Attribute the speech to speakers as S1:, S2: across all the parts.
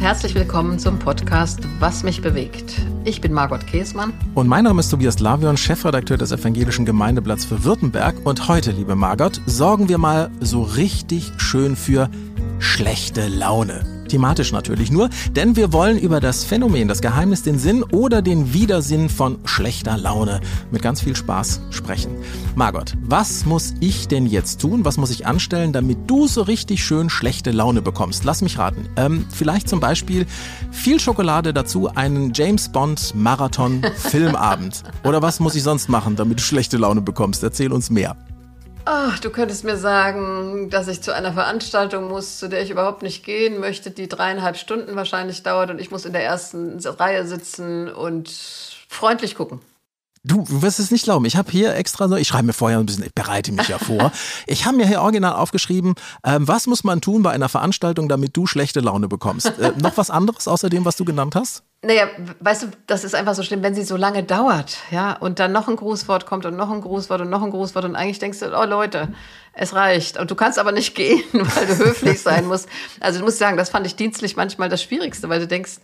S1: herzlich willkommen zum Podcast Was mich bewegt. Ich bin Margot Käßmann.
S2: Und mein Name ist Tobias Lavion, Chefredakteur des Evangelischen Gemeindeblatts für Württemberg. Und heute, liebe Margot, sorgen wir mal so richtig schön für schlechte Laune. Thematisch natürlich nur, denn wir wollen über das Phänomen, das Geheimnis, den Sinn oder den Widersinn von schlechter Laune mit ganz viel Spaß sprechen. Margot, was muss ich denn jetzt tun? Was muss ich anstellen, damit du so richtig schön schlechte Laune bekommst? Lass mich raten. Ähm, vielleicht zum Beispiel viel Schokolade dazu, einen James Bond Marathon Filmabend. Oder was muss ich sonst machen, damit du schlechte Laune bekommst? Erzähl uns mehr.
S1: Ach, du könntest mir sagen, dass ich zu einer Veranstaltung muss, zu der ich überhaupt nicht gehen möchte, die dreieinhalb Stunden wahrscheinlich dauert und ich muss in der ersten Reihe sitzen und freundlich gucken.
S2: Du wirst es nicht glauben. Ich habe hier extra so, ich schreibe mir vorher ein bisschen, ich bereite mich ja vor. Ich habe mir hier original aufgeschrieben, ähm, was muss man tun bei einer Veranstaltung, damit du schlechte Laune bekommst? Äh, noch was anderes außer dem, was du genannt hast?
S1: Naja, weißt du, das ist einfach so schlimm, wenn sie so lange dauert, ja, und dann noch ein Grußwort kommt und noch ein Grußwort und noch ein Grußwort und eigentlich denkst du, oh Leute, es reicht. Und du kannst aber nicht gehen, weil du höflich sein musst. Also du musst sagen, das fand ich dienstlich manchmal das Schwierigste, weil du denkst,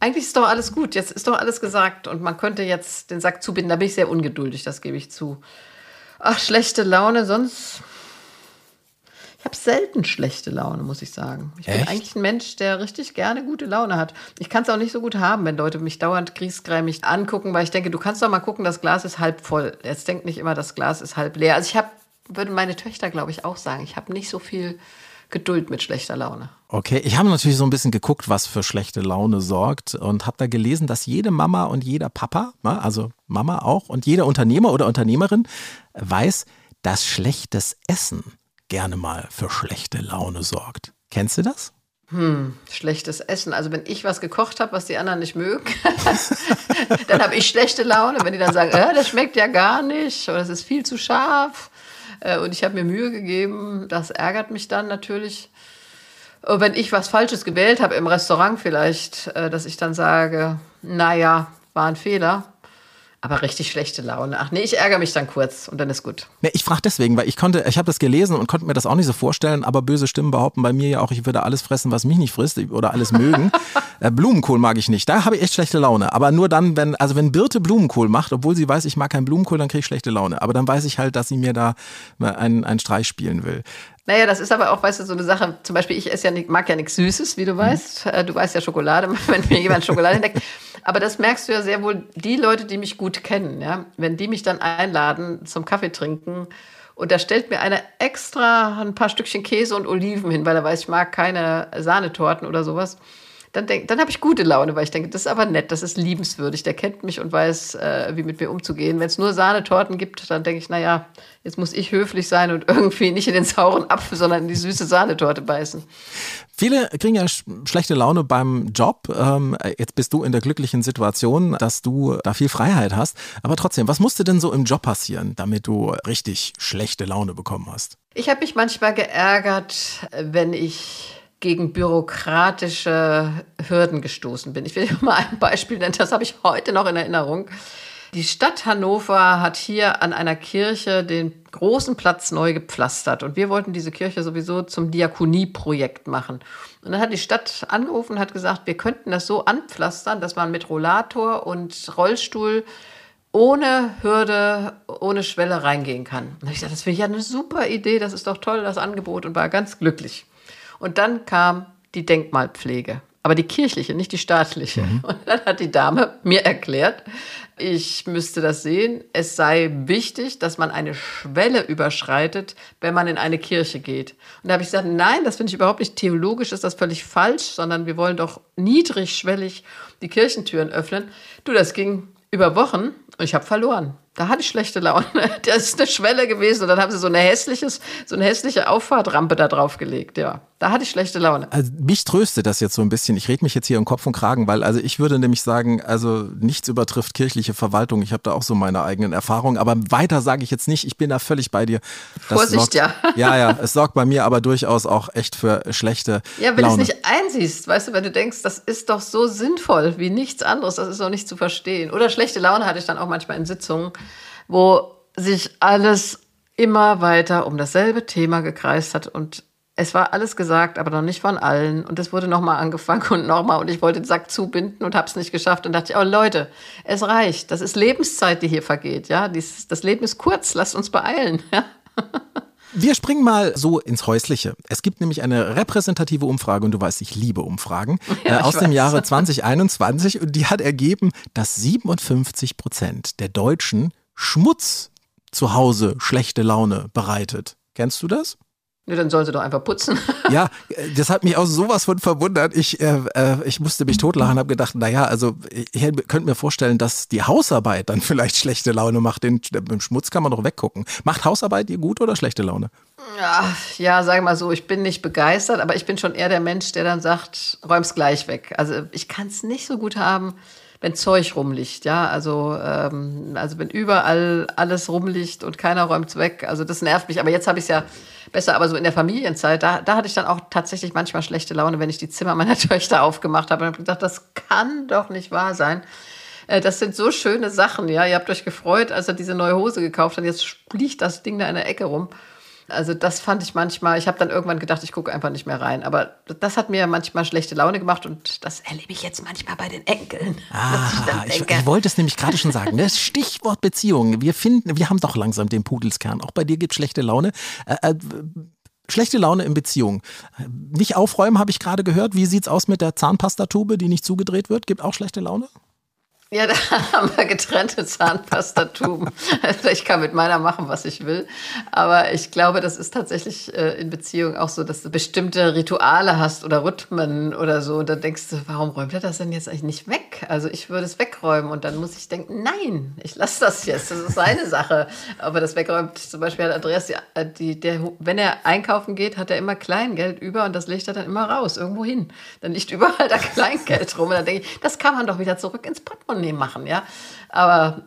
S1: eigentlich ist doch alles gut, jetzt ist doch alles gesagt und man könnte jetzt den Sack zubinden. Da bin ich sehr ungeduldig, das gebe ich zu. Ach, schlechte Laune, sonst ich habe selten schlechte Laune, muss ich sagen. Ich Echt? bin eigentlich ein Mensch, der richtig gerne gute Laune hat. Ich kann es auch nicht so gut haben, wenn Leute mich dauernd griesgrämig angucken, weil ich denke, du kannst doch mal gucken, das Glas ist halb voll. Jetzt denkt nicht immer, das Glas ist halb leer. Also ich habe, würde meine Töchter, glaube ich, auch sagen, ich habe nicht so viel Geduld mit schlechter Laune.
S2: Okay, ich habe natürlich so ein bisschen geguckt, was für schlechte Laune sorgt und habe da gelesen, dass jede Mama und jeder Papa, ne, also Mama auch und jeder Unternehmer oder Unternehmerin weiß, dass schlechtes Essen gerne mal für schlechte Laune sorgt. Kennst du das?
S1: Hm, schlechtes Essen. Also wenn ich was gekocht habe, was die anderen nicht mögen, dann habe ich schlechte Laune. Wenn die dann sagen, äh, das schmeckt ja gar nicht oder es ist viel zu scharf und ich habe mir Mühe gegeben, das ärgert mich dann natürlich. Und wenn ich was Falsches gewählt habe im Restaurant vielleicht, äh, dass ich dann sage, naja, war ein Fehler, aber richtig schlechte Laune. Ach nee, ich ärgere mich dann kurz und dann ist gut.
S2: Nee, ich frage deswegen, weil ich konnte, ich habe das gelesen und konnte mir das auch nicht so vorstellen, aber böse Stimmen behaupten bei mir ja auch, ich würde alles fressen, was mich nicht frisst oder alles mögen. äh, Blumenkohl mag ich nicht. Da habe ich echt schlechte Laune. Aber nur dann, wenn, also wenn Birte Blumenkohl macht, obwohl sie weiß, ich mag keinen Blumenkohl, dann kriege ich schlechte Laune. Aber dann weiß ich halt, dass sie mir da einen, einen Streich spielen will.
S1: Naja, das ist aber auch, weißt du, so eine Sache. Zum Beispiel, ich esse ja nicht, mag ja nichts Süßes, wie du weißt. Mhm. Du weißt ja Schokolade, wenn mir jemand Schokolade entdeckt. Aber das merkst du ja sehr wohl, die Leute, die mich gut kennen, ja, wenn die mich dann einladen zum Kaffee trinken und da stellt mir einer extra ein paar Stückchen Käse und Oliven hin, weil er weiß, ich mag keine Sahnetorten oder sowas dann, denk, dann habe ich gute Laune, weil ich denke, das ist aber nett, das ist liebenswürdig, der kennt mich und weiß, äh, wie mit mir umzugehen. Wenn es nur Sahnetorten gibt, dann denke ich, naja, jetzt muss ich höflich sein und irgendwie nicht in den sauren Apfel, sondern in die süße Sahnetorte beißen.
S2: Viele kriegen ja schlechte Laune beim Job. Ähm, jetzt bist du in der glücklichen Situation, dass du da viel Freiheit hast. Aber trotzdem, was musste denn so im Job passieren, damit du richtig schlechte Laune bekommen hast?
S1: Ich habe mich manchmal geärgert, wenn ich gegen bürokratische Hürden gestoßen bin. Ich will mal ein Beispiel nennen, das habe ich heute noch in Erinnerung. Die Stadt Hannover hat hier an einer Kirche den großen Platz neu gepflastert und wir wollten diese Kirche sowieso zum Diakonieprojekt machen. Und dann hat die Stadt angerufen und hat gesagt, wir könnten das so anpflastern, dass man mit Rollator und Rollstuhl ohne Hürde, ohne Schwelle reingehen kann. Und ich gesagt, das wäre ja eine super Idee, das ist doch toll, das Angebot und war ganz glücklich. Und dann kam die Denkmalpflege. Aber die kirchliche, nicht die staatliche. Mhm. Und dann hat die Dame mir erklärt, ich müsste das sehen. Es sei wichtig, dass man eine Schwelle überschreitet, wenn man in eine Kirche geht. Und da habe ich gesagt, nein, das finde ich überhaupt nicht theologisch, ist das völlig falsch, sondern wir wollen doch niedrigschwellig die Kirchentüren öffnen. Du, das ging über Wochen und ich habe verloren. Da hatte ich schlechte Laune. Das ist eine Schwelle gewesen und dann haben sie so eine hässliches, so eine hässliche Auffahrtrampe da drauf gelegt. Ja, da hatte ich schlechte Laune.
S2: Also mich tröstet das jetzt so ein bisschen. Ich rede mich jetzt hier im Kopf und Kragen, weil also ich würde nämlich sagen, also nichts übertrifft kirchliche Verwaltung. Ich habe da auch so meine eigenen Erfahrungen, aber weiter sage ich jetzt nicht. Ich bin da völlig bei dir.
S1: Das Vorsicht,
S2: sorgt,
S1: ja.
S2: Ja, ja, es sorgt bei mir aber durchaus auch echt für schlechte
S1: Ja, wenn
S2: du es
S1: nicht einsiehst, weißt du, wenn du denkst, das ist doch so sinnvoll wie nichts anderes, das ist doch nicht zu verstehen. Oder schlechte Laune hatte ich dann auch manchmal in Sitzungen wo sich alles immer weiter um dasselbe Thema gekreist hat und es war alles gesagt, aber noch nicht von allen. Und es wurde nochmal angefangen und nochmal. Und ich wollte den Sack zubinden und habe es nicht geschafft. Und dachte ich, oh Leute, es reicht. Das ist Lebenszeit, die hier vergeht. Ja, das Leben ist kurz. Lasst uns beeilen. Ja?
S2: Wir springen mal so ins Häusliche. Es gibt nämlich eine repräsentative Umfrage und du weißt, ich liebe Umfragen ja, äh, aus dem Jahre 2021 und die hat ergeben, dass 57 Prozent der Deutschen Schmutz zu Hause schlechte Laune bereitet. Kennst du das?
S1: Ja, dann sollen sie doch einfach putzen.
S2: Ja, das hat mich auch sowas von verwundert. Ich, äh, äh ich musste mich totlachen, habe gedacht, naja, also ich könnte mir vorstellen, dass die Hausarbeit dann vielleicht schlechte Laune macht. Den, den Schmutz kann man doch weggucken. Macht Hausarbeit dir gut oder schlechte Laune?
S1: Ja, ja, sag mal so, ich bin nicht begeistert, aber ich bin schon eher der Mensch, der dann sagt, räum's gleich weg. Also ich kann es nicht so gut haben, wenn Zeug rumliegt, ja, also ähm, also wenn überall alles rumliegt und keiner räumt's weg, also das nervt mich. Aber jetzt habe ich es ja besser, aber so in der Familienzeit, da, da hatte ich dann auch tatsächlich manchmal schlechte Laune, wenn ich die Zimmer meiner Töchter aufgemacht habe und habe gedacht, das kann doch nicht wahr sein. Äh, das sind so schöne Sachen, ja. Ihr habt euch gefreut, als er diese neue Hose gekauft hat. Jetzt liegt das Ding da in der Ecke rum. Also das fand ich manchmal, ich habe dann irgendwann gedacht, ich gucke einfach nicht mehr rein. Aber das hat mir manchmal schlechte Laune gemacht und das erlebe ich jetzt manchmal bei den Enkeln.
S2: Ah, ich, ich, ich, wollte es nämlich gerade schon sagen. Das ne? Stichwort Beziehung. Wir finden, wir haben doch langsam den Pudelskern. Auch bei dir gibt es schlechte Laune. Äh, äh, schlechte Laune in Beziehung. Nicht aufräumen, habe ich gerade gehört. Wie sieht es aus mit der Zahnpastatube, die nicht zugedreht wird? Gibt auch schlechte Laune?
S1: Ja, da haben wir getrennte Zahnpastatuben. Also ich kann mit meiner machen, was ich will. Aber ich glaube, das ist tatsächlich äh, in Beziehung auch so, dass du bestimmte Rituale hast oder Rhythmen oder so. Und dann denkst du, warum räumt er das denn jetzt eigentlich nicht weg? Also ich würde es wegräumen. Und dann muss ich denken, nein, ich lasse das jetzt. Das ist seine Sache. Aber das wegräumt, zum Beispiel hat Andreas, die, äh, die, der, wenn er einkaufen geht, hat er immer Kleingeld über und das legt er dann immer raus, irgendwo hin. Dann liegt überall da Kleingeld rum. Und dann denke ich, das kann man doch wieder zurück ins Portemonnaie angenehm machen, ja. Aber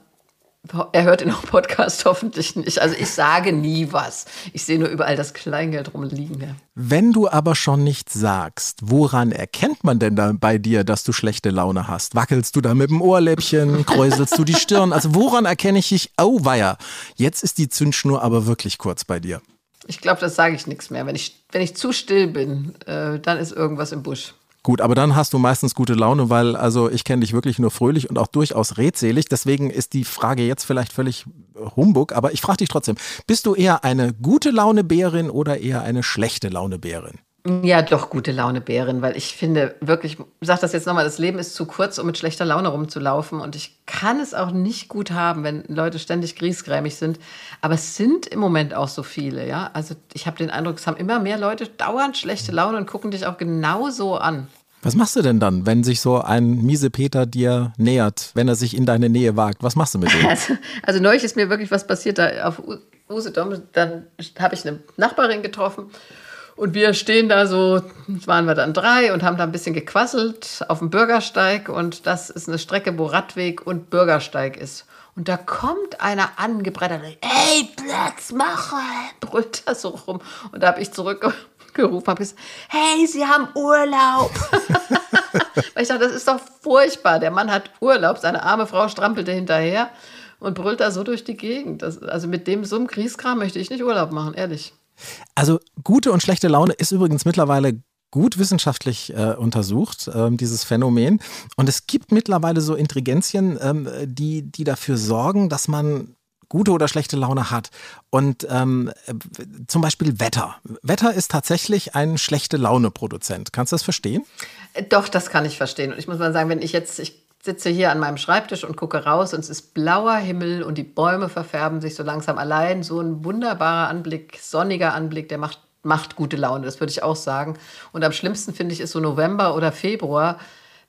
S1: er hört den Podcast hoffentlich nicht. Also ich sage nie was. Ich sehe nur überall das Kleingeld rumliegen. Ja.
S2: Wenn du aber schon nicht sagst, woran erkennt man denn da bei dir, dass du schlechte Laune hast? Wackelst du da mit dem Ohrläppchen? Kräuselst du die Stirn? Also woran erkenne ich dich? Oh weia, jetzt ist die Zündschnur aber wirklich kurz bei dir.
S1: Ich glaube, das sage ich nichts mehr. Wenn ich, wenn ich zu still bin, äh, dann ist irgendwas im Busch.
S2: Gut, aber dann hast du meistens gute Laune, weil also ich kenne dich wirklich nur fröhlich und auch durchaus redselig. Deswegen ist die Frage jetzt vielleicht völlig Humbug, aber ich frage dich trotzdem, bist du eher eine gute Laune-Bärin oder eher eine schlechte Laune-Bärin?
S1: Ja, doch gute Laune Bärin, weil ich finde wirklich, ich sage das jetzt nochmal, das Leben ist zu kurz, um mit schlechter Laune rumzulaufen und ich kann es auch nicht gut haben, wenn Leute ständig griesgrämig sind, aber es sind im Moment auch so viele, ja? Also ich habe den Eindruck, es haben immer mehr Leute dauernd schlechte Laune und gucken dich auch genauso an.
S2: Was machst du denn dann, wenn sich so ein miese Peter dir nähert, wenn er sich in deine Nähe wagt? Was machst du mit ihm?
S1: Also, also neulich ist mir wirklich was passiert da auf Usedom, dann habe ich eine Nachbarin getroffen und wir stehen da so, waren wir dann drei und haben da ein bisschen gequasselt auf dem Bürgersteig. Und das ist eine Strecke, wo Radweg und Bürgersteig ist. Und da kommt einer angebrettert, ey, Platz machen, brüllt da so rum. Und da habe ich zurückgerufen, habe gesagt, hey, Sie haben Urlaub. Weil ich dachte, das ist doch furchtbar. Der Mann hat Urlaub, seine arme Frau strampelte hinterher und brüllt da so durch die Gegend. Das, also mit dem so einem Kriegskram möchte ich nicht Urlaub machen, ehrlich.
S2: Also gute und schlechte Laune ist übrigens mittlerweile gut wissenschaftlich äh, untersucht, ähm, dieses Phänomen. Und es gibt mittlerweile so Intelligenzien, ähm, die, die dafür sorgen, dass man gute oder schlechte Laune hat. Und ähm, zum Beispiel Wetter. Wetter ist tatsächlich ein schlechte Laune-Produzent. Kannst du das verstehen?
S1: Doch, das kann ich verstehen. Und ich muss mal sagen, wenn ich jetzt, ich sitze hier an meinem Schreibtisch und gucke raus und es ist blauer Himmel und die Bäume verfärben sich so langsam allein. So ein wunderbarer Anblick, sonniger Anblick, der macht, macht gute Laune, das würde ich auch sagen. Und am schlimmsten finde ich ist so November oder Februar,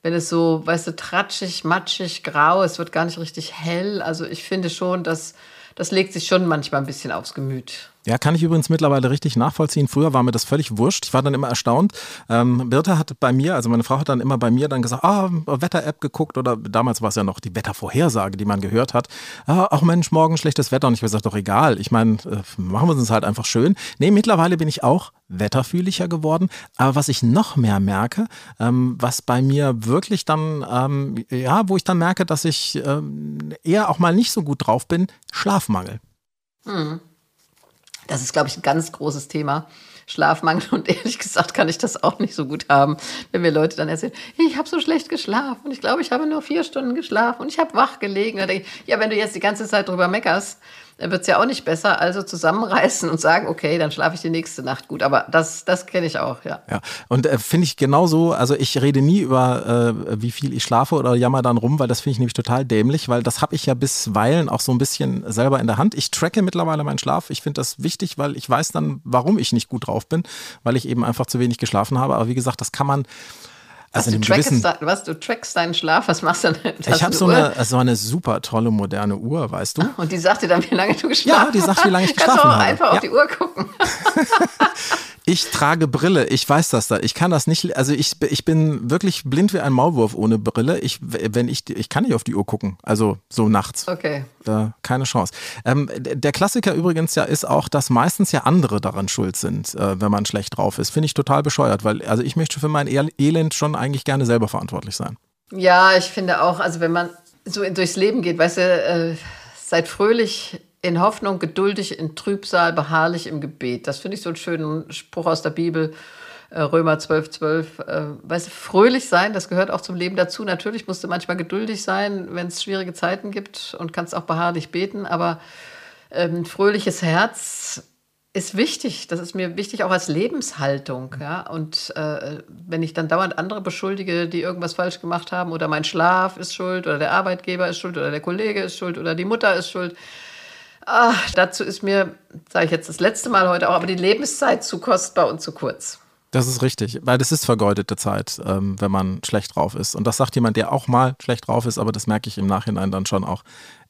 S1: wenn es so, weißt du, tratschig, matschig, grau, es wird gar nicht richtig hell. Also ich finde schon, dass das legt sich schon manchmal ein bisschen aufs Gemüt.
S2: Ja, kann ich übrigens mittlerweile richtig nachvollziehen. Früher war mir das völlig wurscht. Ich war dann immer erstaunt. Ähm, Birte hat bei mir, also meine Frau hat dann immer bei mir dann gesagt, ah, Wetter-App geguckt oder damals war es ja noch die Wettervorhersage, die man gehört hat. Ah, ach Mensch, morgen schlechtes Wetter. Und ich habe gesagt, doch egal. Ich meine, äh, machen wir es uns halt einfach schön. Nee, mittlerweile bin ich auch wetterfühliger geworden. Aber was ich noch mehr merke, ähm, was bei mir wirklich dann, ähm, ja, wo ich dann merke, dass ich ähm, eher auch mal nicht so gut drauf bin, Schlafmangel.
S1: Hm. Das ist, glaube ich, ein ganz großes Thema Schlafmangel und ehrlich gesagt kann ich das auch nicht so gut haben, wenn mir Leute dann erzählen, ich habe so schlecht geschlafen und ich glaube, ich habe nur vier Stunden geschlafen und ich habe wach gelegen. Ja, wenn du jetzt die ganze Zeit drüber meckerst, dann wird es ja auch nicht besser. Also zusammenreißen und sagen, okay, dann schlafe ich die nächste Nacht gut. Aber das, das kenne ich auch, ja.
S2: Ja, und äh, finde ich genauso, also ich rede nie über, äh, wie viel ich schlafe oder jammer dann rum, weil das finde ich nämlich total dämlich, weil das habe ich ja bisweilen auch so ein bisschen selber in der Hand. Ich tracke mittlerweile meinen Schlaf. Ich finde das wichtig, weil ich weiß dann, warum ich nicht gut drauf bin, weil ich eben einfach zu wenig geschlafen habe. Aber wie gesagt, das kann man
S1: also du, trackst, was, du trackst deinen Schlaf, was machst du denn?
S2: Ich habe so eine, so eine super tolle moderne Uhr, weißt du?
S1: Und die sagt dir dann, wie lange du geschlafen hast?
S2: Ja, die sagt, wie lange ich geschlafen habe.
S1: Kannst du auch einfach ja. auf die Uhr gucken.
S2: Ich trage Brille, ich weiß das da. Ich kann das nicht, also ich, ich bin wirklich blind wie ein Maulwurf ohne Brille. Ich, wenn ich, ich kann nicht auf die Uhr gucken, also so nachts.
S1: Okay.
S2: Da, keine Chance. Ähm, der Klassiker übrigens ja ist auch, dass meistens ja andere daran schuld sind, äh, wenn man schlecht drauf ist. Finde ich total bescheuert, weil also ich möchte für mein Elend schon eigentlich gerne selber verantwortlich sein.
S1: Ja, ich finde auch, also wenn man so durchs Leben geht, weißt du, äh, seid fröhlich in Hoffnung, geduldig in Trübsal, beharrlich im Gebet. Das finde ich so einen schönen Spruch aus der Bibel. Äh, Römer 12, 12. Äh, weißt du, fröhlich sein, das gehört auch zum Leben dazu. Natürlich musst du manchmal geduldig sein, wenn es schwierige Zeiten gibt und kannst auch beharrlich beten, aber ähm, fröhliches Herz ist wichtig. Das ist mir wichtig auch als Lebenshaltung. Ja? Und äh, wenn ich dann dauernd andere beschuldige, die irgendwas falsch gemacht haben, oder mein Schlaf ist schuld, oder der Arbeitgeber ist schuld, oder der Kollege ist schuld, oder die Mutter ist schuld, Ach, dazu ist mir, sage ich jetzt das letzte Mal heute auch, aber die Lebenszeit zu kostbar und zu kurz.
S2: Das ist richtig, weil das ist vergeudete Zeit, ähm, wenn man schlecht drauf ist. Und das sagt jemand, der auch mal schlecht drauf ist, aber das merke ich im Nachhinein dann schon auch,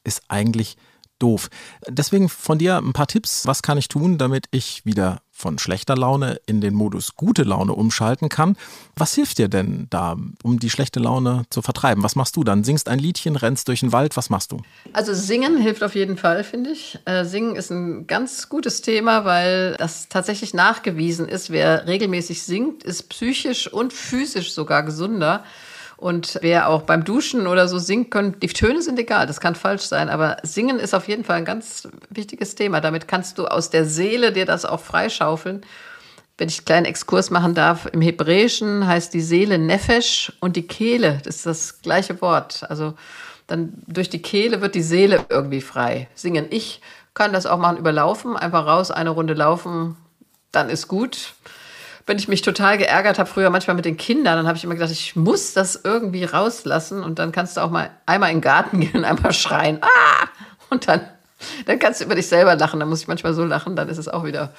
S2: ist eigentlich doof. Deswegen von dir ein paar Tipps. Was kann ich tun, damit ich wieder von schlechter Laune in den Modus gute Laune umschalten kann? Was hilft dir denn da, um die schlechte Laune zu vertreiben? Was machst du dann? Singst ein Liedchen, rennst durch den Wald? Was machst du?
S1: Also singen hilft auf jeden Fall, finde ich. Äh, singen ist ein ganz gutes Thema, weil das tatsächlich nachgewiesen ist. Wer regelmäßig singt, ist psychisch und physisch sogar gesunder. Und wer auch beim Duschen oder so singt, können, die Töne sind egal, das kann falsch sein, aber singen ist auf jeden Fall ein ganz wichtiges Thema. Damit kannst du aus der Seele dir das auch freischaufeln. Wenn ich einen kleinen Exkurs machen darf, im Hebräischen heißt die Seele Nefesh und die Kehle, das ist das gleiche Wort. Also dann durch die Kehle wird die Seele irgendwie frei. Singen. Ich kann das auch machen überlaufen, einfach raus, eine Runde laufen, dann ist gut wenn ich mich total geärgert habe, früher manchmal mit den Kindern, dann habe ich immer gedacht, ich muss das irgendwie rauslassen. Und dann kannst du auch mal einmal in den Garten gehen und einmal schreien. Ah! Und dann, dann kannst du über dich selber lachen. Dann muss ich manchmal so lachen, dann ist es auch wieder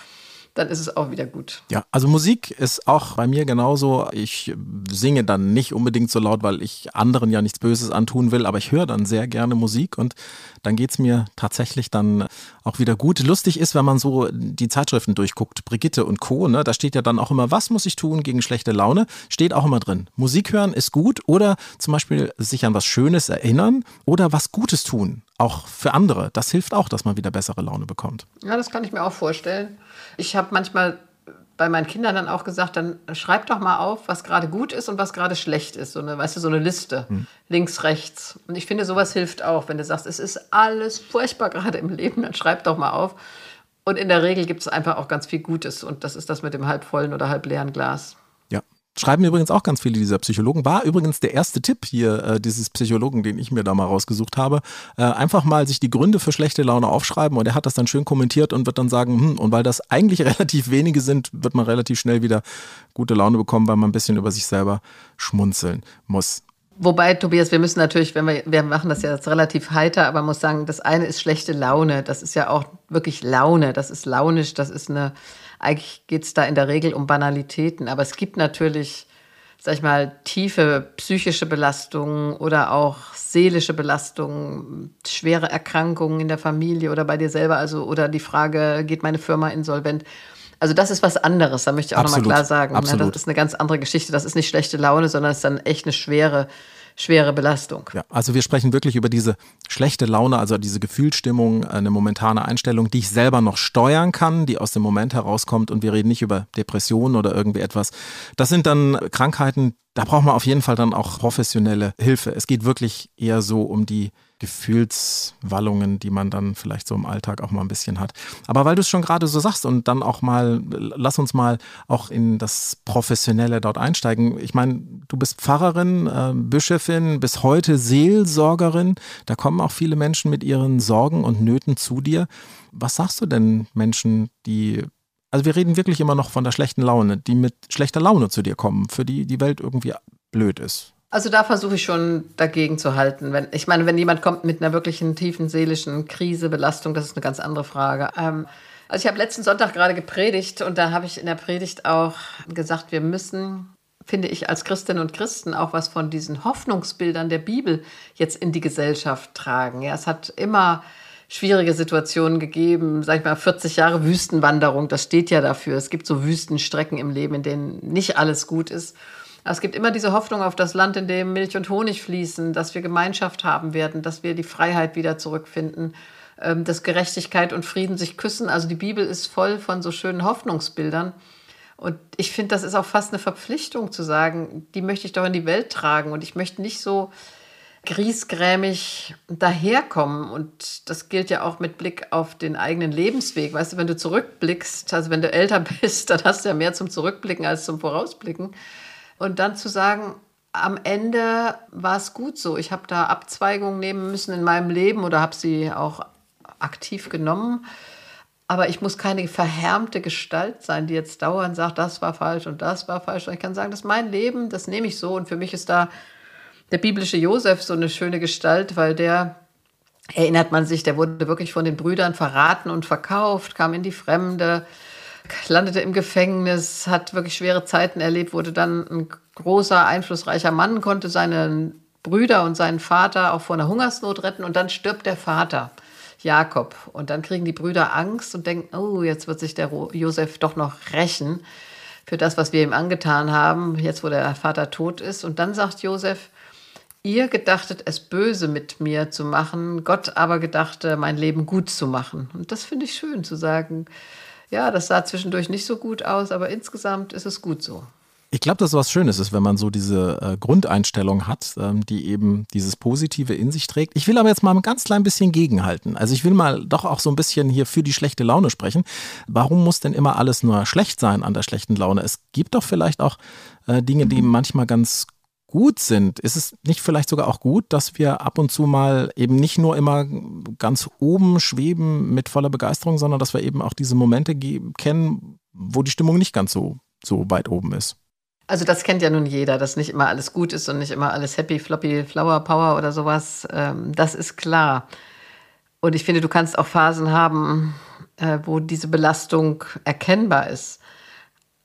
S1: dann ist es auch wieder gut.
S2: Ja, also Musik ist auch bei mir genauso. Ich singe dann nicht unbedingt so laut, weil ich anderen ja nichts Böses antun will, aber ich höre dann sehr gerne Musik und dann geht es mir tatsächlich dann auch wieder gut. Lustig ist, wenn man so die Zeitschriften durchguckt, Brigitte und Co., ne, da steht ja dann auch immer, was muss ich tun gegen schlechte Laune? Steht auch immer drin. Musik hören ist gut oder zum Beispiel sich an was Schönes erinnern oder was Gutes tun auch für andere. Das hilft auch, dass man wieder bessere Laune bekommt.
S1: Ja, das kann ich mir auch vorstellen. Ich habe manchmal bei meinen Kindern dann auch gesagt, dann schreib doch mal auf, was gerade gut ist und was gerade schlecht ist. So eine, weißt du, so eine Liste. Hm. Links, rechts. Und ich finde, sowas hilft auch. Wenn du sagst, es ist alles furchtbar gerade im Leben, dann schreib doch mal auf. Und in der Regel gibt es einfach auch ganz viel Gutes. Und das ist das mit dem halbvollen oder halbleeren Glas.
S2: Schreiben übrigens auch ganz viele dieser Psychologen. War übrigens der erste Tipp hier äh, dieses Psychologen, den ich mir da mal rausgesucht habe. Äh, einfach mal sich die Gründe für schlechte Laune aufschreiben und er hat das dann schön kommentiert und wird dann sagen, hm, und weil das eigentlich relativ wenige sind, wird man relativ schnell wieder gute Laune bekommen, weil man ein bisschen über sich selber schmunzeln muss.
S1: Wobei, Tobias, wir müssen natürlich, wenn wir, wir machen das ja jetzt relativ heiter, aber man muss sagen, das eine ist schlechte Laune. Das ist ja auch wirklich Laune. Das ist launisch. Das ist eine, eigentlich geht es da in der Regel um Banalitäten, aber es gibt natürlich, sag ich mal, tiefe psychische Belastungen oder auch seelische Belastungen, schwere Erkrankungen in der Familie oder bei dir selber, also oder die Frage, geht meine Firma insolvent? Also das ist was anderes, da möchte ich auch nochmal klar sagen. Ne? Absolut. Das ist eine ganz andere Geschichte. Das ist nicht schlechte Laune, sondern es ist dann echt eine schwere schwere Belastung.
S2: Ja, also wir sprechen wirklich über diese schlechte Laune, also diese Gefühlsstimmung, eine momentane Einstellung, die ich selber noch steuern kann, die aus dem Moment herauskommt und wir reden nicht über Depressionen oder irgendwie etwas. Das sind dann Krankheiten, da braucht man auf jeden Fall dann auch professionelle Hilfe. Es geht wirklich eher so um die Gefühlswallungen, die man dann vielleicht so im Alltag auch mal ein bisschen hat. Aber weil du es schon gerade so sagst und dann auch mal, lass uns mal auch in das Professionelle dort einsteigen. Ich meine, du bist Pfarrerin, äh, Bischöfin, bis heute Seelsorgerin. Da kommen auch viele Menschen mit ihren Sorgen und Nöten zu dir. Was sagst du denn Menschen, die also wir reden wirklich immer noch von der schlechten Laune, die mit schlechter Laune zu dir kommen, für die die Welt irgendwie blöd ist.
S1: Also da versuche ich schon dagegen zu halten. Wenn, ich meine, wenn jemand kommt mit einer wirklichen tiefen seelischen Krise, Belastung, das ist eine ganz andere Frage. Ähm, also ich habe letzten Sonntag gerade gepredigt und da habe ich in der Predigt auch gesagt, wir müssen, finde ich, als Christinnen und Christen auch was von diesen Hoffnungsbildern der Bibel jetzt in die Gesellschaft tragen. Ja, es hat immer schwierige Situationen gegeben, sag ich mal, 40 Jahre Wüstenwanderung, das steht ja dafür. Es gibt so Wüstenstrecken im Leben, in denen nicht alles gut ist. Es gibt immer diese Hoffnung auf das Land, in dem Milch und Honig fließen, dass wir Gemeinschaft haben werden, dass wir die Freiheit wieder zurückfinden, ähm, dass Gerechtigkeit und Frieden sich küssen. Also die Bibel ist voll von so schönen Hoffnungsbildern. Und ich finde, das ist auch fast eine Verpflichtung zu sagen, die möchte ich doch in die Welt tragen. Und ich möchte nicht so griesgrämig daherkommen. Und das gilt ja auch mit Blick auf den eigenen Lebensweg. Weißt du, wenn du zurückblickst, also wenn du älter bist, dann hast du ja mehr zum Zurückblicken als zum Vorausblicken. Und dann zu sagen, am Ende war es gut so. Ich habe da Abzweigungen nehmen müssen in meinem Leben oder habe sie auch aktiv genommen. Aber ich muss keine verhärmte Gestalt sein, die jetzt dauernd sagt, das war falsch und das war falsch. Und ich kann sagen, das ist mein Leben, das nehme ich so. Und für mich ist da der biblische Josef so eine schöne Gestalt, weil der, erinnert man sich, der wurde wirklich von den Brüdern verraten und verkauft, kam in die Fremde, landete im Gefängnis, hat wirklich schwere Zeiten erlebt, wurde dann ein großer, einflussreicher Mann, konnte seine Brüder und seinen Vater auch vor einer Hungersnot retten und dann stirbt der Vater. Jakob. Und dann kriegen die Brüder Angst und denken, oh, jetzt wird sich der Josef doch noch rächen für das, was wir ihm angetan haben, jetzt wo der Vater tot ist. Und dann sagt Josef, ihr gedachtet, es böse mit mir zu machen, Gott aber gedachte, mein Leben gut zu machen. Und das finde ich schön zu sagen, ja, das sah zwischendurch nicht so gut aus, aber insgesamt ist es gut so.
S2: Ich glaube, dass was Schönes ist, wenn man so diese äh, Grundeinstellung hat, ähm, die eben dieses Positive in sich trägt. Ich will aber jetzt mal ein ganz klein bisschen gegenhalten. Also ich will mal doch auch so ein bisschen hier für die schlechte Laune sprechen. Warum muss denn immer alles nur schlecht sein an der schlechten Laune? Es gibt doch vielleicht auch äh, Dinge, die manchmal ganz gut sind, ist es nicht vielleicht sogar auch gut, dass wir ab und zu mal eben nicht nur immer ganz oben schweben mit voller Begeisterung, sondern dass wir eben auch diese Momente kennen, wo die Stimmung nicht ganz so, so weit oben ist.
S1: Also das kennt ja nun jeder, dass nicht immer alles gut ist und nicht immer alles happy, floppy, flower power oder sowas. Ähm, das ist klar. Und ich finde, du kannst auch Phasen haben, äh, wo diese Belastung erkennbar ist.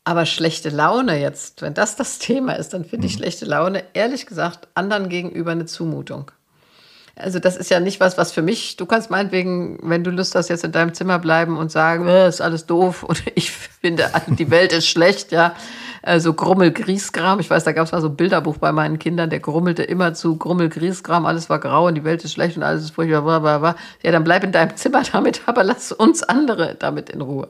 S1: Aber schlechte Laune jetzt, wenn das das Thema ist, dann finde ich mhm. schlechte Laune, ehrlich gesagt, anderen gegenüber eine Zumutung. Also das ist ja nicht was, was für mich, du kannst meinetwegen, wenn du Lust hast, jetzt in deinem Zimmer bleiben und sagen, äh, ist alles doof und ich finde, die Welt ist schlecht, ja. Also Grummel, Griesgram, ich weiß, da gab es mal so ein Bilderbuch bei meinen Kindern, der grummelte immer zu Grummel, Griesgram, alles war grau und die Welt ist schlecht und alles ist furchtbar, bla, bla, bla. Ja, dann bleib in deinem Zimmer damit, aber lass uns andere damit in Ruhe.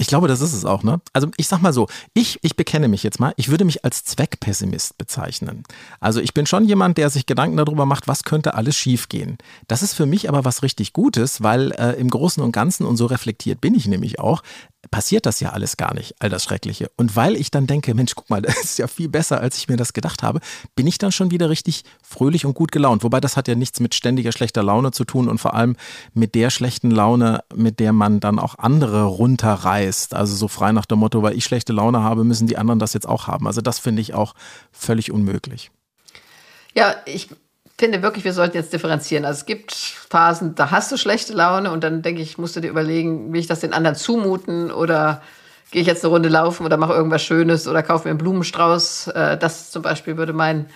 S2: Ich glaube, das ist es auch, ne? Also ich sag mal so, ich, ich bekenne mich jetzt mal, ich würde mich als Zweckpessimist bezeichnen. Also ich bin schon jemand, der sich Gedanken darüber macht, was könnte alles schiefgehen. Das ist für mich aber was richtig Gutes, weil äh, im Großen und Ganzen, und so reflektiert bin ich nämlich auch, passiert das ja alles gar nicht, all das Schreckliche. Und weil ich dann denke, Mensch, guck mal, das ist ja viel besser, als ich mir das gedacht habe, bin ich dann schon wieder richtig fröhlich und gut gelaunt. Wobei das hat ja nichts mit ständiger schlechter Laune zu tun und vor allem mit der schlechten Laune, mit der man dann auch andere runterreißt. Also so frei nach dem Motto, weil ich schlechte Laune habe, müssen die anderen das jetzt auch haben. Also das finde ich auch völlig unmöglich.
S1: Ja, ich finde wirklich, wir sollten jetzt differenzieren. Also es gibt Phasen, da hast du schlechte Laune und dann denke ich, musst du dir überlegen, will ich das den anderen zumuten oder gehe ich jetzt eine Runde laufen oder mache irgendwas Schönes oder kaufe mir einen Blumenstrauß. Äh, das zum Beispiel würde mein,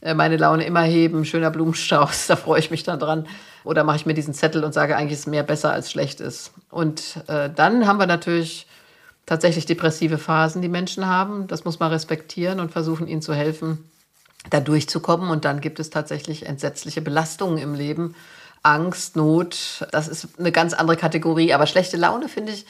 S1: äh, meine Laune immer heben. Schöner Blumenstrauß, da freue ich mich dann dran. Oder mache ich mir diesen Zettel und sage, eigentlich ist es mehr besser als schlecht ist. Und äh, dann haben wir natürlich tatsächlich depressive Phasen, die Menschen haben. Das muss man respektieren und versuchen, ihnen zu helfen, da durchzukommen. Und dann gibt es tatsächlich entsetzliche Belastungen im Leben. Angst, Not, das ist eine ganz andere Kategorie. Aber schlechte Laune finde ich,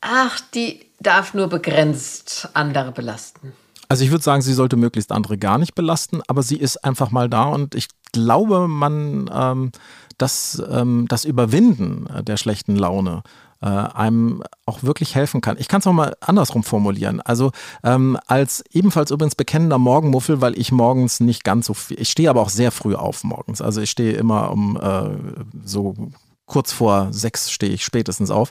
S1: ach, die darf nur begrenzt andere belasten.
S2: Also ich würde sagen, sie sollte möglichst andere gar nicht belasten, aber sie ist einfach mal da und ich glaube, man ähm, das, ähm, das Überwinden der schlechten Laune äh, einem auch wirklich helfen kann. Ich kann es auch mal andersrum formulieren. Also ähm, als ebenfalls übrigens bekennender Morgenmuffel, weil ich morgens nicht ganz so viel, ich stehe aber auch sehr früh auf morgens. Also ich stehe immer um äh, so kurz vor sechs stehe ich spätestens auf.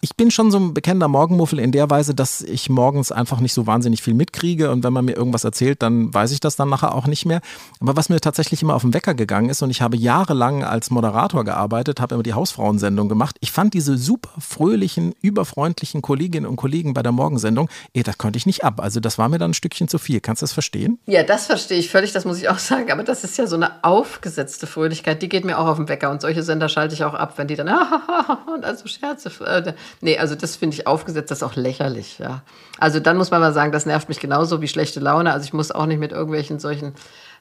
S2: Ich bin schon so ein bekennender Morgenmuffel in der Weise, dass ich morgens einfach nicht so wahnsinnig viel mitkriege und wenn man mir irgendwas erzählt, dann weiß ich das dann nachher auch nicht mehr. Aber was mir tatsächlich immer auf den Wecker gegangen ist und ich habe jahrelang als Moderator gearbeitet, habe immer die Hausfrauensendung gemacht. Ich fand diese super fröhlichen, überfreundlichen Kolleginnen und Kollegen bei der Morgensendung, eh, das konnte ich nicht ab. Also das war mir dann ein Stückchen zu viel. Kannst du das verstehen?
S1: Ja, das verstehe ich völlig, das muss ich auch sagen. Aber das ist ja so eine aufgesetzte Fröhlichkeit, die geht mir auch auf den Wecker und solche Sender schalte ich auch ab, wenn die dann und also Scherze. Äh, nee, also das finde ich aufgesetzt, das ist auch lächerlich, ja. Also dann muss man mal sagen, das nervt mich genauso wie schlechte Laune. Also ich muss auch nicht mit irgendwelchen solchen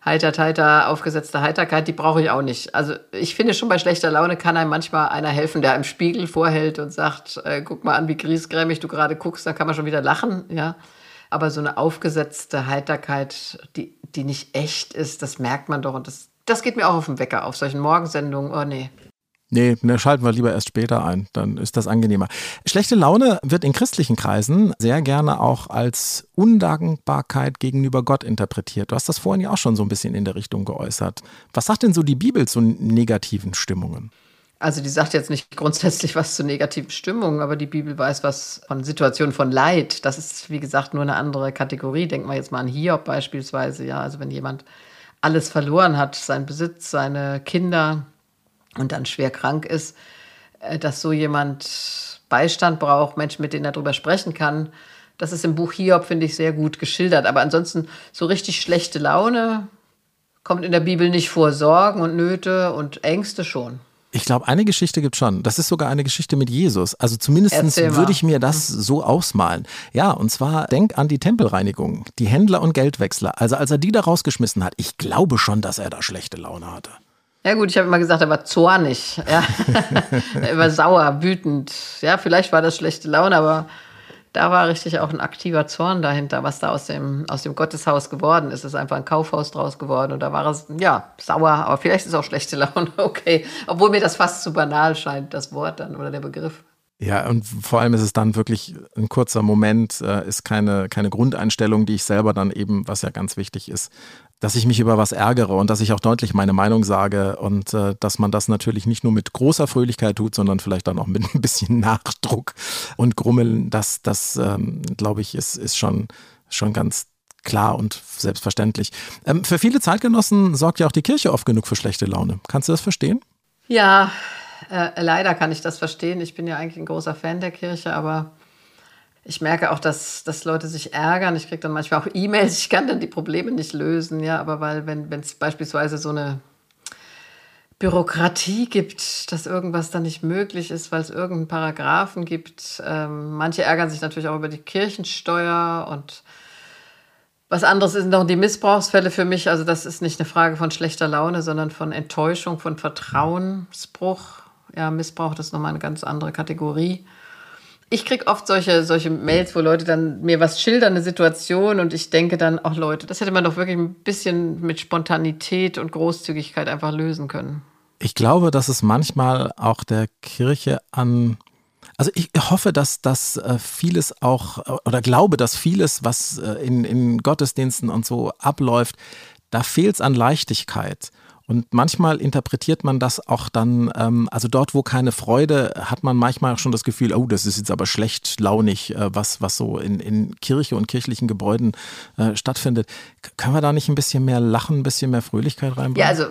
S1: heiter, heiter, aufgesetzte Heiterkeit, die brauche ich auch nicht. Also ich finde schon bei schlechter Laune kann einem manchmal einer helfen, der im Spiegel vorhält und sagt, äh, guck mal an, wie griesgrämig du gerade guckst, dann kann man schon wieder lachen, ja. Aber so eine aufgesetzte Heiterkeit, die, die nicht echt ist, das merkt man doch und das, das geht mir auch auf den Wecker, auf solchen Morgensendungen, oh nee.
S2: Nee, ne, schalten wir lieber erst später ein, dann ist das angenehmer. Schlechte Laune wird in christlichen Kreisen sehr gerne auch als Undankbarkeit gegenüber Gott interpretiert. Du hast das vorhin ja auch schon so ein bisschen in der Richtung geäußert. Was sagt denn so die Bibel zu negativen Stimmungen?
S1: Also die sagt jetzt nicht grundsätzlich was zu negativen Stimmungen, aber die Bibel weiß was von Situationen von Leid. Das ist, wie gesagt, nur eine andere Kategorie. Denken wir jetzt mal an Hiob beispielsweise. Ja, also wenn jemand alles verloren hat, seinen Besitz, seine Kinder, und dann schwer krank ist, äh, dass so jemand Beistand braucht, Menschen, mit denen er darüber sprechen kann. Das ist im Buch Hiob, finde ich, sehr gut geschildert. Aber ansonsten so richtig schlechte Laune kommt in der Bibel nicht vor. Sorgen und Nöte und Ängste schon.
S2: Ich glaube, eine Geschichte gibt schon. Das ist sogar eine Geschichte mit Jesus. Also zumindest würde ich mir das so ausmalen. Ja, und zwar denk an die Tempelreinigung, die Händler und Geldwechsler. Also als er die da rausgeschmissen hat, ich glaube schon, dass er da schlechte Laune hatte.
S1: Ja gut, ich habe immer gesagt, er war zornig. Ja. er war sauer, wütend. Ja, vielleicht war das schlechte Laune, aber da war richtig auch ein aktiver Zorn dahinter, was da aus dem, aus dem Gotteshaus geworden ist. Es ist einfach ein Kaufhaus draus geworden und da war es, ja, sauer, aber vielleicht ist es auch schlechte Laune, okay. Obwohl mir das fast zu banal scheint, das Wort dann oder der Begriff.
S2: Ja, und vor allem ist es dann wirklich ein kurzer Moment, äh, ist keine, keine Grundeinstellung, die ich selber dann eben, was ja ganz wichtig ist, dass ich mich über was ärgere und dass ich auch deutlich meine Meinung sage und äh, dass man das natürlich nicht nur mit großer Fröhlichkeit tut, sondern vielleicht dann auch mit ein bisschen Nachdruck und Grummeln. Das, das ähm, glaube ich, ist, ist schon, schon ganz klar und selbstverständlich. Ähm, für viele Zeitgenossen sorgt ja auch die Kirche oft genug für schlechte Laune. Kannst du das verstehen?
S1: Ja, äh, leider kann ich das verstehen. Ich bin ja eigentlich ein großer Fan der Kirche, aber ich merke auch, dass, dass Leute sich ärgern. Ich kriege dann manchmal auch E-Mails, ich kann dann die Probleme nicht lösen, ja, aber weil, wenn es beispielsweise so eine Bürokratie gibt, dass irgendwas dann nicht möglich ist, weil es irgendeinen Paragraphen gibt. Ähm, manche ärgern sich natürlich auch über die Kirchensteuer und was anderes sind noch die Missbrauchsfälle für mich. Also das ist nicht eine Frage von schlechter Laune, sondern von Enttäuschung, von Vertrauensbruch ja, Missbrauch, das ist nochmal eine ganz andere Kategorie. Ich kriege oft solche, solche Mails, wo Leute dann mir was schildern, eine Situation, und ich denke dann, ach Leute, das hätte man doch wirklich ein bisschen mit Spontanität und Großzügigkeit einfach lösen können.
S2: Ich glaube, dass es manchmal auch der Kirche an also ich hoffe, dass das äh, vieles auch oder glaube, dass vieles, was äh, in, in Gottesdiensten und so abläuft, da fehlt es an Leichtigkeit. Und manchmal interpretiert man das auch dann, ähm, also dort, wo keine Freude, hat man manchmal auch schon das Gefühl, oh, das ist jetzt aber schlecht launig, äh, was, was so in, in Kirche und kirchlichen Gebäuden äh, stattfindet. K können wir da nicht ein bisschen mehr Lachen, ein bisschen mehr Fröhlichkeit reinbringen?
S1: Ja, also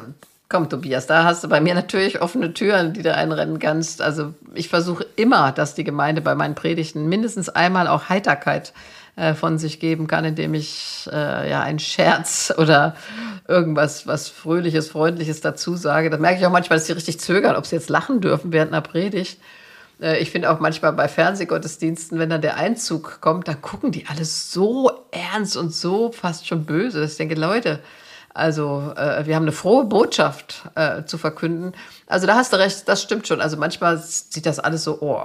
S1: Komm, Tobias, da hast du bei mir natürlich offene Türen, die du einrennen kannst. Also ich versuche immer, dass die Gemeinde bei meinen Predigten mindestens einmal auch Heiterkeit äh, von sich geben kann, indem ich äh, ja einen Scherz oder irgendwas was Fröhliches, Freundliches dazu sage. Das merke ich auch manchmal, dass sie richtig zögern, ob sie jetzt lachen dürfen während einer Predigt. Äh, ich finde auch manchmal bei Fernsehgottesdiensten, wenn dann der Einzug kommt, dann gucken die alle so ernst und so fast schon böse. Ich denke, Leute, also äh, wir haben eine frohe Botschaft äh, zu verkünden. Also da hast du recht, das stimmt schon. Also manchmal sieht das alles so, oh,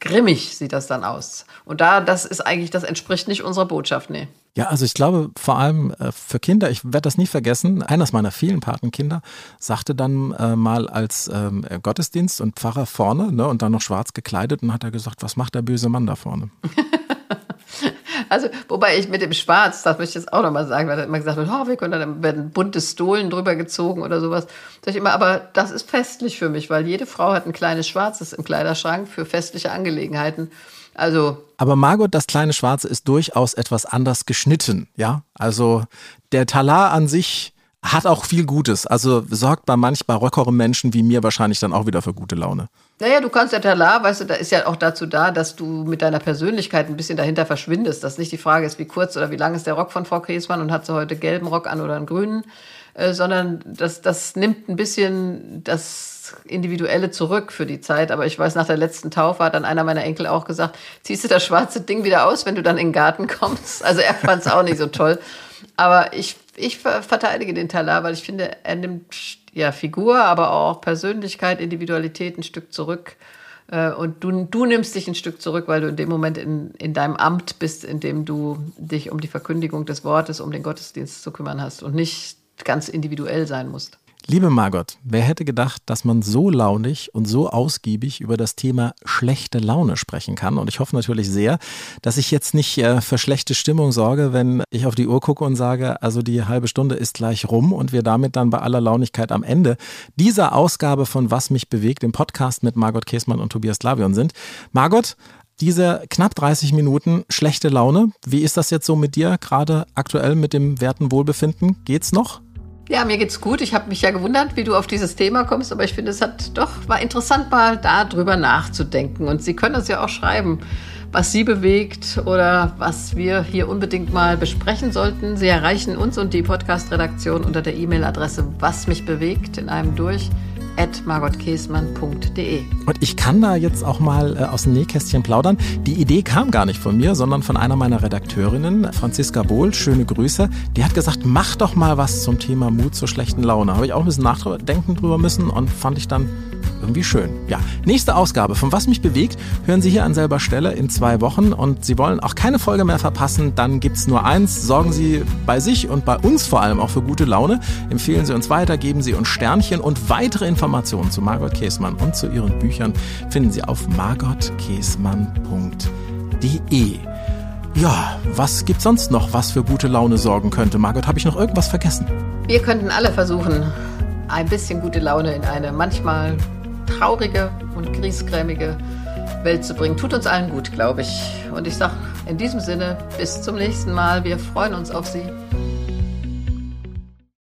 S1: grimmig sieht das dann aus. Und da, das ist eigentlich, das entspricht nicht unserer Botschaft, nee.
S2: Ja, also ich glaube vor allem äh, für Kinder, ich werde das nie vergessen, eines meiner vielen Patenkinder sagte dann äh, mal als ähm, Gottesdienst und Pfarrer vorne ne, und dann noch schwarz gekleidet und hat er gesagt, was macht der böse Mann da vorne?
S1: Also, wobei ich mit dem Schwarz, das möchte ich jetzt auch nochmal sagen, weil da immer gesagt wird, oh, wir können dann werden bunte Stolen drüber gezogen oder sowas. Sag ich immer, aber das ist festlich für mich, weil jede Frau hat ein kleines Schwarzes im Kleiderschrank für festliche Angelegenheiten. Also.
S2: Aber Margot, das kleine Schwarze ist durchaus etwas anders geschnitten, ja? Also der Talar an sich hat auch viel Gutes. Also sorgt bei manch barockeren Menschen wie mir wahrscheinlich dann auch wieder für gute Laune.
S1: Naja, du kannst ja Talar, weißt du, da ist ja auch dazu da, dass du mit deiner Persönlichkeit ein bisschen dahinter verschwindest. Dass nicht die Frage ist, wie kurz oder wie lang ist der Rock von Frau Kriesmann und hat sie heute gelben Rock an oder einen grünen, äh, sondern das, das nimmt ein bisschen das Individuelle zurück für die Zeit. Aber ich weiß, nach der letzten Taufe hat dann einer meiner Enkel auch gesagt, ziehst du das schwarze Ding wieder aus, wenn du dann in den Garten kommst? Also er fand es auch nicht so toll. Aber ich, ich verteidige den Talar, weil ich finde, er nimmt ja Figur, aber auch Persönlichkeit, Individualität ein Stück zurück. Äh, und du, du nimmst dich ein Stück zurück, weil du in dem Moment in, in deinem Amt bist, in dem du dich um die Verkündigung des Wortes, um den Gottesdienst zu kümmern hast und nicht ganz individuell sein musst.
S2: Liebe Margot, wer hätte gedacht, dass man so launig und so ausgiebig über das Thema schlechte Laune sprechen kann? Und ich hoffe natürlich sehr, dass ich jetzt nicht äh, für schlechte Stimmung sorge, wenn ich auf die Uhr gucke und sage, also die halbe Stunde ist gleich rum und wir damit dann bei aller Launigkeit am Ende dieser Ausgabe von Was mich bewegt, im Podcast mit Margot Käßmann und Tobias Lavion sind. Margot, diese knapp 30 Minuten schlechte Laune, wie ist das jetzt so mit dir, gerade aktuell mit dem werten Wohlbefinden? Geht's noch?
S1: Ja, mir geht's gut. Ich habe mich ja gewundert, wie du auf dieses Thema kommst, aber ich finde, es hat doch war interessant, mal darüber nachzudenken. Und Sie können uns ja auch schreiben, was Sie bewegt oder was wir hier unbedingt mal besprechen sollten. Sie erreichen uns und die Podcast-Redaktion unter der E-Mail-Adresse was mich bewegt in einem durch margotkäsmann.de.
S2: Und ich kann da jetzt auch mal äh, aus dem Nähkästchen plaudern. Die Idee kam gar nicht von mir, sondern von einer meiner Redakteurinnen, Franziska Bohl. Schöne Grüße. Die hat gesagt, mach doch mal was zum Thema Mut zur schlechten Laune. Habe ich auch ein bisschen nachdenken drüber müssen und fand ich dann irgendwie schön. Ja, nächste Ausgabe von Was mich bewegt hören Sie hier an selber Stelle in zwei Wochen und Sie wollen auch keine Folge mehr verpassen, dann gibt es nur eins. Sorgen Sie bei sich und bei uns vor allem auch für gute Laune. Empfehlen Sie uns weiter, geben Sie uns Sternchen und weitere Informationen zu Margot Käßmann und zu ihren Büchern finden Sie auf margotkäßmann.de. Ja, was gibt's sonst noch, was für gute Laune sorgen könnte? Margot, habe ich noch irgendwas vergessen?
S1: Wir könnten alle versuchen, ein bisschen gute Laune in eine manchmal traurige und griesgrämige Welt zu bringen. Tut uns allen gut, glaube ich. Und ich sage in diesem Sinne, bis zum nächsten Mal. Wir freuen uns auf Sie.